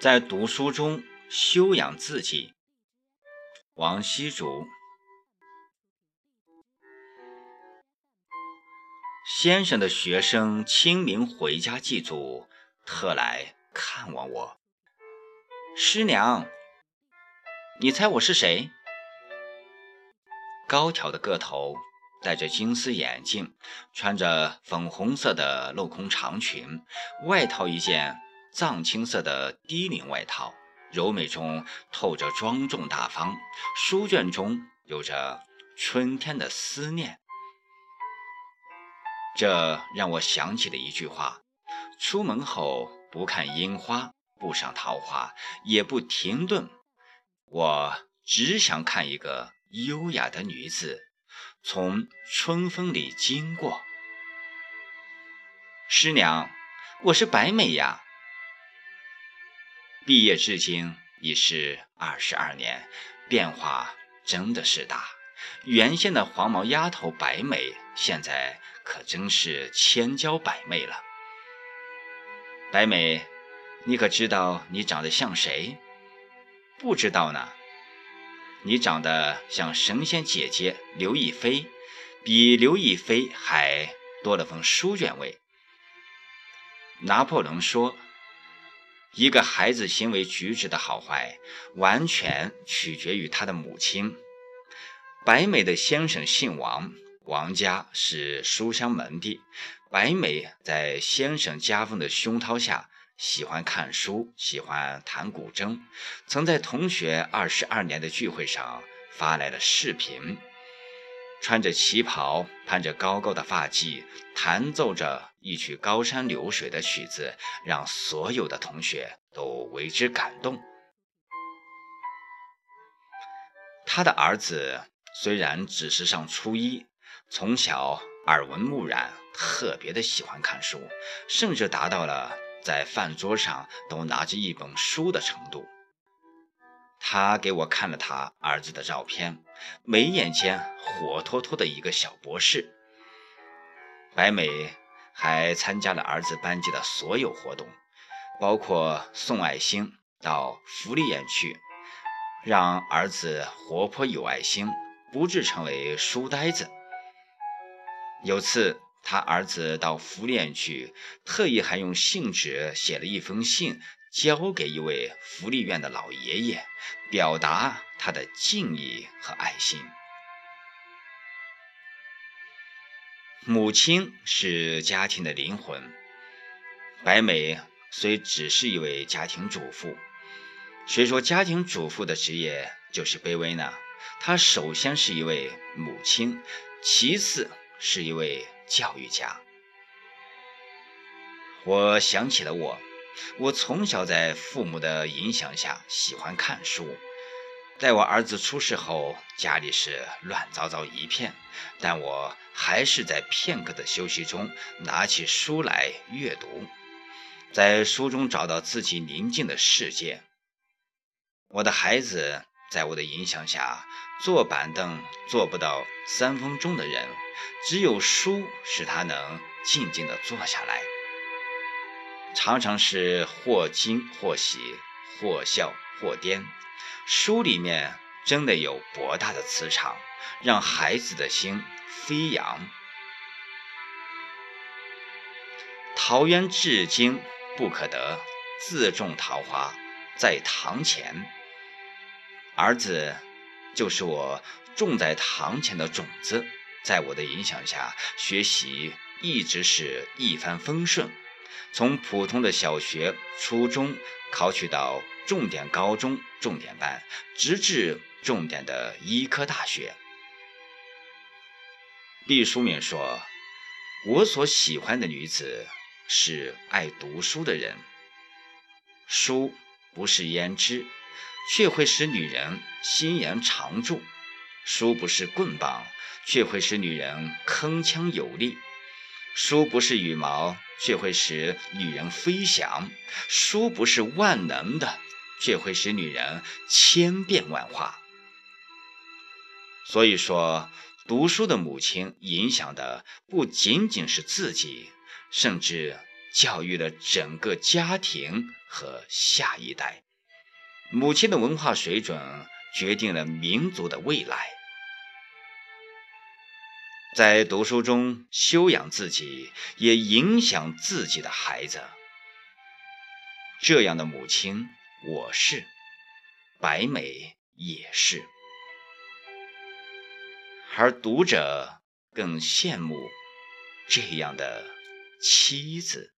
在读书中修养自己。王羲竹先生的学生清明回家祭祖，特来看望我。师娘，你猜我是谁？高挑的个头，戴着金丝眼镜，穿着粉红色的镂空长裙，外套一件藏青色的低领外套。柔美中透着庄重大方，书卷中有着春天的思念。这让我想起了一句话：出门后不看樱花，不赏桃花，也不停顿，我只想看一个优雅的女子从春风里经过。师娘，我是白美呀。毕业至今已是二十二年，变化真的是大。原先的黄毛丫头白美，现在可真是千娇百媚了。白美，你可知道你长得像谁？不知道呢。你长得像神仙姐姐刘亦菲，比刘亦菲还多了份书卷味。拿破仑说。一个孩子行为举止的好坏，完全取决于他的母亲。白美的先生姓王，王家是书香门第。白美在先生家风的熏陶下，喜欢看书，喜欢弹古筝，曾在同学二十二年的聚会上发来了视频。穿着旗袍，盘着高高的发髻，弹奏着一曲高山流水的曲子，让所有的同学都为之感动。他的儿子虽然只是上初一，从小耳闻目染，特别的喜欢看书，甚至达到了在饭桌上都拿着一本书的程度。他给我看了他儿子的照片，眉眼间活脱脱的一个小博士。白美还参加了儿子班级的所有活动，包括送爱心到福利院去，让儿子活泼有爱心，不致成为书呆子。有次他儿子到福利院去，特意还用信纸写了一封信。交给一位福利院的老爷爷，表达他的敬意和爱心。母亲是家庭的灵魂。白美虽只是一位家庭主妇，谁说家庭主妇的职业就是卑微呢？她首先是一位母亲，其次是一位教育家。我想起了我。我从小在父母的影响下喜欢看书。在我儿子出事后，家里是乱糟糟一片，但我还是在片刻的休息中拿起书来阅读，在书中找到自己宁静的世界。我的孩子在我的影响下，坐板凳坐不到三分钟的人，只有书使他能静静地坐下来。常常是或惊或喜，或笑或癫。书里面真的有博大的磁场，让孩子的心飞扬。桃源至今不可得，自种桃花在堂前。儿子就是我种在堂前的种子，在我的影响下，学习一直是一帆风顺。从普通的小学、初中考取到重点高中、重点班，直至重点的医科大学。毕淑敏说：“我所喜欢的女子是爱读书的人。书不是胭脂，却会使女人心颜常驻；书不是棍棒，却会使女人铿锵有力。”书不是羽毛，却会使女人飞翔；书不是万能的，却会使女人千变万化。所以说，读书的母亲影响的不仅仅是自己，甚至教育了整个家庭和下一代。母亲的文化水准决定了民族的未来。在读书中修养自己，也影响自己的孩子。这样的母亲，我是，白美也是。而读者更羡慕这样的妻子。